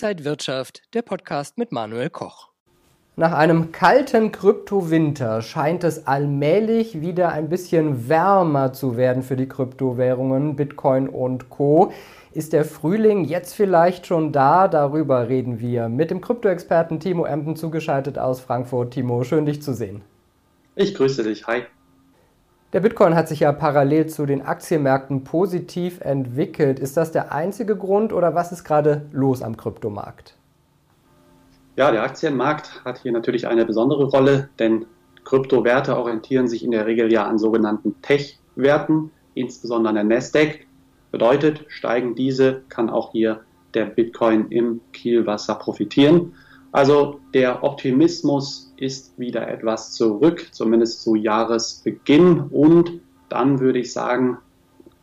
Inside Wirtschaft, der Podcast mit Manuel Koch. Nach einem kalten Kryptowinter scheint es allmählich wieder ein bisschen wärmer zu werden für die Kryptowährungen Bitcoin und Co. Ist der Frühling jetzt vielleicht schon da? Darüber reden wir mit dem Kryptoexperten Timo Emden zugeschaltet aus Frankfurt. Timo, schön dich zu sehen. Ich grüße dich. Hi. Der Bitcoin hat sich ja parallel zu den Aktienmärkten positiv entwickelt. Ist das der einzige Grund oder was ist gerade los am Kryptomarkt? Ja, der Aktienmarkt hat hier natürlich eine besondere Rolle, denn Kryptowerte orientieren sich in der Regel ja an sogenannten Tech-Werten, insbesondere an der Nasdaq. Bedeutet, steigen diese, kann auch hier der Bitcoin im Kielwasser profitieren. Also der Optimismus ist wieder etwas zurück, zumindest zu Jahresbeginn. Und dann würde ich sagen,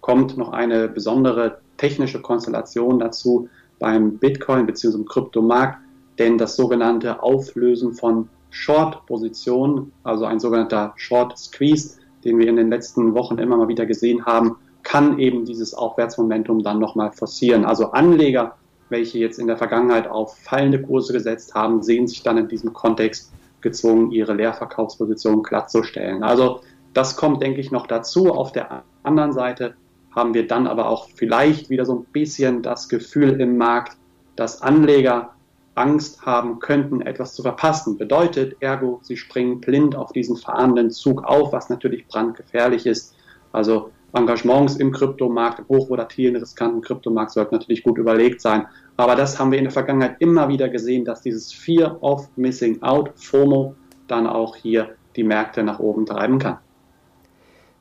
kommt noch eine besondere technische Konstellation dazu beim Bitcoin bzw. Kryptomarkt, denn das sogenannte Auflösen von Short-Positionen, also ein sogenannter Short Squeeze, den wir in den letzten Wochen immer mal wieder gesehen haben, kann eben dieses Aufwärtsmomentum dann nochmal forcieren. Also Anleger welche jetzt in der Vergangenheit auf fallende Kurse gesetzt haben, sehen sich dann in diesem Kontext gezwungen, ihre Leerverkaufsposition glattzustellen. Also das kommt, denke ich, noch dazu. Auf der anderen Seite haben wir dann aber auch vielleicht wieder so ein bisschen das Gefühl im Markt, dass Anleger Angst haben könnten, etwas zu verpassen. Bedeutet, ergo, sie springen blind auf diesen fahrenden Zug auf, was natürlich brandgefährlich ist. Also Engagements im Kryptomarkt, im hochvolatilen, riskanten Kryptomarkt sollten natürlich gut überlegt sein. Aber das haben wir in der Vergangenheit immer wieder gesehen, dass dieses Fear of Missing Out, FOMO, dann auch hier die Märkte nach oben treiben kann.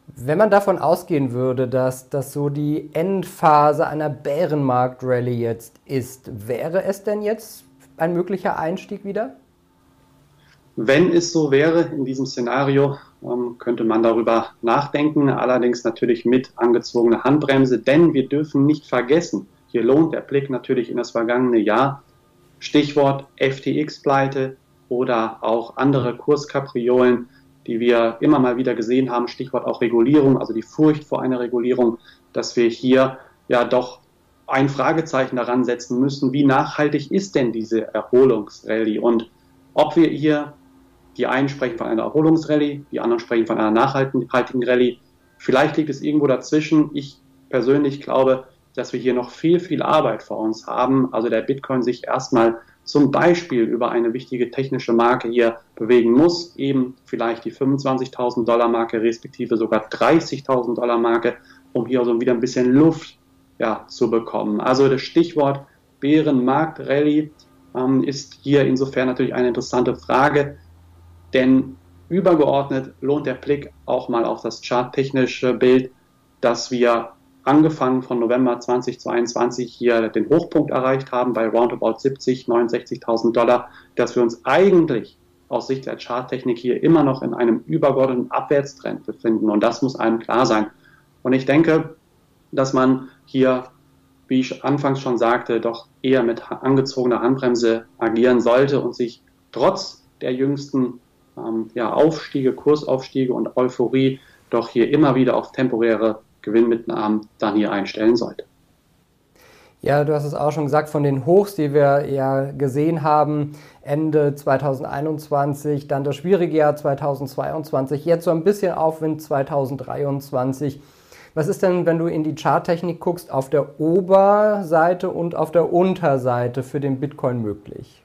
Wenn man davon ausgehen würde, dass das so die Endphase einer Bärenmarkt-Rallye jetzt ist, wäre es denn jetzt ein möglicher Einstieg wieder? Wenn es so wäre in diesem Szenario, ähm, könnte man darüber nachdenken, allerdings natürlich mit angezogener Handbremse, denn wir dürfen nicht vergessen, hier lohnt der Blick natürlich in das vergangene Jahr. Stichwort FTX-Pleite oder auch andere Kurskapriolen, die wir immer mal wieder gesehen haben. Stichwort auch Regulierung, also die Furcht vor einer Regulierung, dass wir hier ja doch ein Fragezeichen daran setzen müssen, wie nachhaltig ist denn diese Erholungsrallye und ob wir hier die einen sprechen von einer Erholungsrallye, die anderen sprechen von einer nachhaltigen Rallye. Vielleicht liegt es irgendwo dazwischen. Ich persönlich glaube, dass wir hier noch viel, viel Arbeit vor uns haben. Also der Bitcoin sich erstmal zum Beispiel über eine wichtige technische Marke hier bewegen muss, eben vielleicht die 25.000 Dollar Marke, respektive sogar 30.000 Dollar Marke, um hier so wieder ein bisschen Luft ja, zu bekommen. Also das Stichwort Bärenmarkt-Rallye ähm, ist hier insofern natürlich eine interessante Frage. Denn übergeordnet lohnt der Blick auch mal auf das charttechnische Bild, dass wir angefangen von November 2022 hier den Hochpunkt erreicht haben bei roundabout 70, 69.000 Dollar, dass wir uns eigentlich aus Sicht der Charttechnik hier immer noch in einem übergeordneten Abwärtstrend befinden. Und das muss einem klar sein. Und ich denke, dass man hier, wie ich anfangs schon sagte, doch eher mit angezogener Handbremse agieren sollte und sich trotz der jüngsten ähm, ja, Aufstiege, Kursaufstiege und Euphorie doch hier immer wieder auf temporäre Gewinnmitnahmen dann hier einstellen sollte. Ja, du hast es auch schon gesagt, von den Hochs, die wir ja gesehen haben, Ende 2021, dann das schwierige Jahr 2022, jetzt so ein bisschen Aufwind 2023. Was ist denn, wenn du in die Charttechnik guckst, auf der Oberseite und auf der Unterseite für den Bitcoin möglich?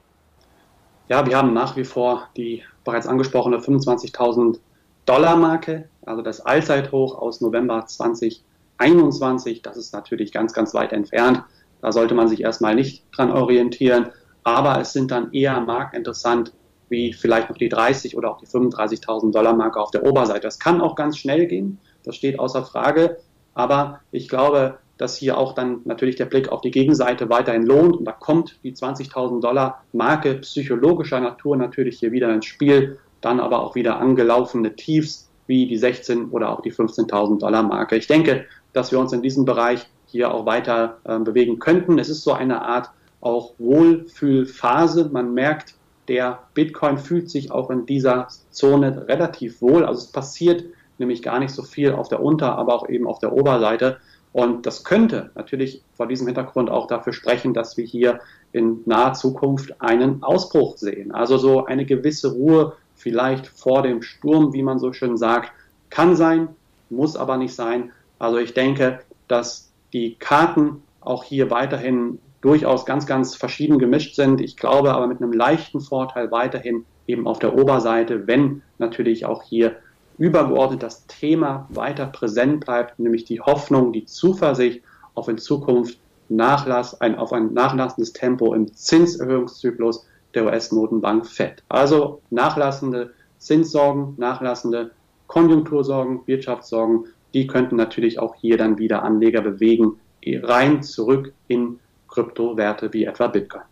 Ja, wir haben nach wie vor die bereits angesprochene 25.000 Dollar Marke, also das Allzeithoch aus November 2021. Das ist natürlich ganz, ganz weit entfernt. Da sollte man sich erstmal nicht dran orientieren. Aber es sind dann eher marktinteressant, wie vielleicht noch die 30 oder auch die 35.000 Dollar Marke auf der Oberseite. Das kann auch ganz schnell gehen. Das steht außer Frage. Aber ich glaube, dass hier auch dann natürlich der Blick auf die Gegenseite weiterhin lohnt. Und da kommt die 20.000 Dollar Marke psychologischer Natur natürlich hier wieder ins Spiel. Dann aber auch wieder angelaufene Tiefs wie die 16 oder auch die 15.000 Dollar Marke. Ich denke, dass wir uns in diesem Bereich hier auch weiter äh, bewegen könnten. Es ist so eine Art auch Wohlfühlphase. Man merkt, der Bitcoin fühlt sich auch in dieser Zone relativ wohl. Also es passiert nämlich gar nicht so viel auf der Unter-, aber auch eben auf der Oberseite. Und das könnte natürlich vor diesem Hintergrund auch dafür sprechen, dass wir hier in naher Zukunft einen Ausbruch sehen. Also so eine gewisse Ruhe vielleicht vor dem Sturm, wie man so schön sagt, kann sein, muss aber nicht sein. Also ich denke, dass die Karten auch hier weiterhin durchaus ganz, ganz verschieden gemischt sind. Ich glaube aber mit einem leichten Vorteil weiterhin eben auf der Oberseite, wenn natürlich auch hier übergeordnet das Thema weiter präsent bleibt, nämlich die Hoffnung, die Zuversicht auf in Zukunft Nachlass, ein, auf ein nachlassendes Tempo im Zinserhöhungszyklus der US-Notenbank FED. Also nachlassende Zinssorgen, nachlassende Konjunktursorgen, Wirtschaftssorgen, die könnten natürlich auch hier dann wieder Anleger bewegen, rein zurück in Kryptowerte wie etwa Bitcoin.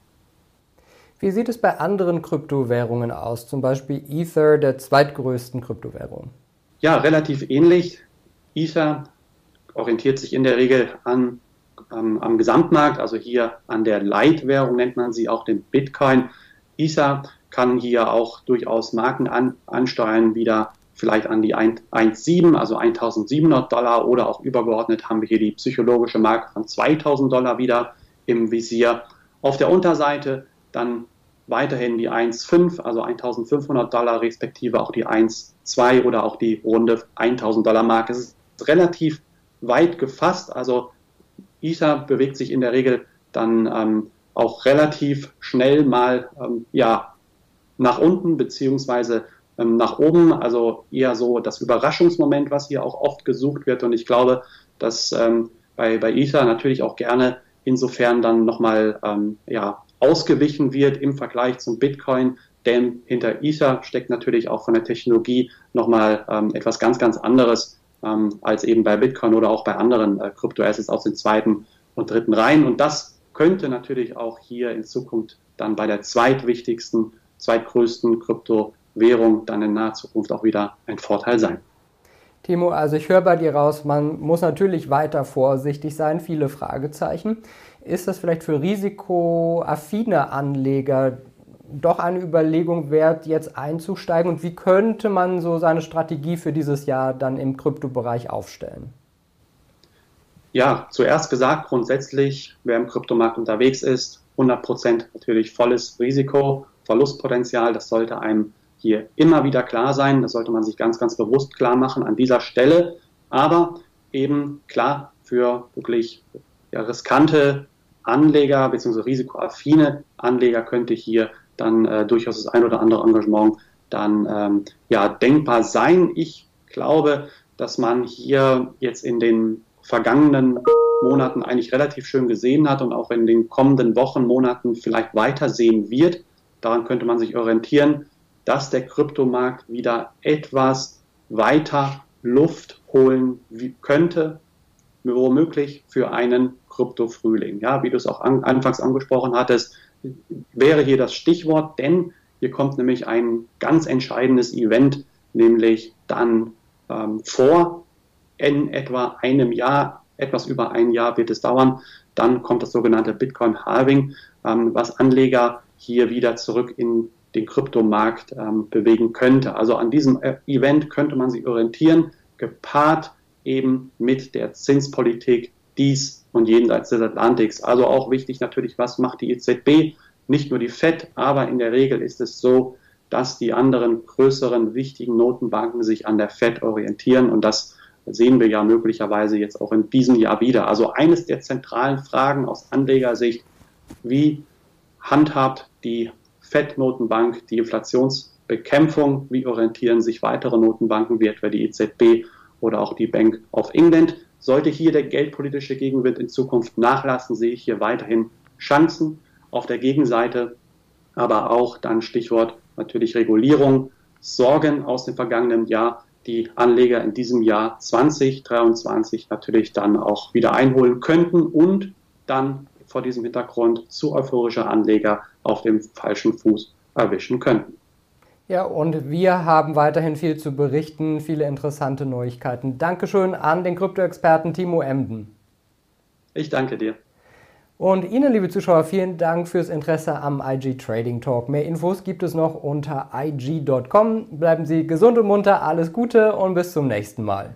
Wie sieht es bei anderen Kryptowährungen aus, zum Beispiel Ether, der zweitgrößten Kryptowährung? Ja, relativ ähnlich. Ether orientiert sich in der Regel an, ähm, am Gesamtmarkt, also hier an der Leitwährung nennt man sie auch den Bitcoin. Ether kann hier auch durchaus Marken an, ansteuern, wieder vielleicht an die 1,7, also 1700 Dollar oder auch übergeordnet haben wir hier die psychologische Marke von 2000 Dollar wieder im Visier. Auf der Unterseite dann weiterhin die 1,5, also 1500 Dollar, respektive auch die 1,2 oder auch die runde 1000 Dollar Marke. Es ist relativ weit gefasst, also Ether bewegt sich in der Regel dann ähm, auch relativ schnell mal ähm, ja, nach unten beziehungsweise ähm, nach oben, also eher so das Überraschungsmoment, was hier auch oft gesucht wird. Und ich glaube, dass ähm, bei, bei Ether natürlich auch gerne insofern dann nochmal ähm, ja, ausgewichen wird im Vergleich zum Bitcoin, denn hinter Ether steckt natürlich auch von der Technologie nochmal ähm, etwas ganz, ganz anderes ähm, als eben bei Bitcoin oder auch bei anderen äh, Kryptoassets aus den zweiten und dritten Reihen. Und das könnte natürlich auch hier in Zukunft dann bei der zweitwichtigsten, zweitgrößten Kryptowährung dann in naher Zukunft auch wieder ein Vorteil sein. Timo, also ich höre bei dir raus, man muss natürlich weiter vorsichtig sein, viele Fragezeichen. Ist das vielleicht für risikoaffine Anleger doch eine Überlegung wert, jetzt einzusteigen? Und wie könnte man so seine Strategie für dieses Jahr dann im Kryptobereich aufstellen? Ja, zuerst gesagt, grundsätzlich, wer im Kryptomarkt unterwegs ist, 100% natürlich volles Risiko, Verlustpotenzial, das sollte einem hier immer wieder klar sein. Das sollte man sich ganz, ganz bewusst klar machen an dieser Stelle. Aber eben klar für wirklich ja, riskante Anleger bzw. risikoaffine Anleger könnte hier dann äh, durchaus das ein oder andere Engagement dann ähm, ja denkbar sein. Ich glaube, dass man hier jetzt in den vergangenen Monaten eigentlich relativ schön gesehen hat und auch in den kommenden Wochen, Monaten vielleicht weiter sehen wird. Daran könnte man sich orientieren dass der Kryptomarkt wieder etwas weiter Luft holen könnte, womöglich für einen Krypto-Frühling. Ja, wie du es auch an, anfangs angesprochen hattest, wäre hier das Stichwort, denn hier kommt nämlich ein ganz entscheidendes Event, nämlich dann ähm, vor in etwa einem Jahr, etwas über ein Jahr wird es dauern, dann kommt das sogenannte Bitcoin Halving, ähm, was Anleger hier wieder zurück in den Kryptomarkt ähm, bewegen könnte. Also an diesem äh, Event könnte man sich orientieren, gepaart eben mit der Zinspolitik dies und jenseits des Atlantiks. Also auch wichtig natürlich, was macht die EZB? Nicht nur die FED, aber in der Regel ist es so, dass die anderen größeren wichtigen Notenbanken sich an der FED orientieren und das sehen wir ja möglicherweise jetzt auch in diesem Jahr wieder. Also eines der zentralen Fragen aus Anlegersicht, wie handhabt die FED-Notenbank. Die Inflationsbekämpfung, wie orientieren sich weitere Notenbanken wie etwa die EZB oder auch die Bank of England. Sollte hier der geldpolitische Gegenwind in Zukunft nachlassen, sehe ich hier weiterhin Chancen auf der Gegenseite, aber auch dann Stichwort natürlich Regulierung, Sorgen aus dem vergangenen Jahr, die Anleger in diesem Jahr 2023 natürlich dann auch wieder einholen könnten und dann vor diesem Hintergrund zu euphorische Anleger auf dem falschen Fuß erwischen könnten. Ja, und wir haben weiterhin viel zu berichten, viele interessante Neuigkeiten. Dankeschön an den Kryptoexperten Timo Emden. Ich danke dir. Und Ihnen, liebe Zuschauer, vielen Dank fürs Interesse am IG Trading Talk. Mehr Infos gibt es noch unter ig.com. Bleiben Sie gesund und munter, alles Gute und bis zum nächsten Mal.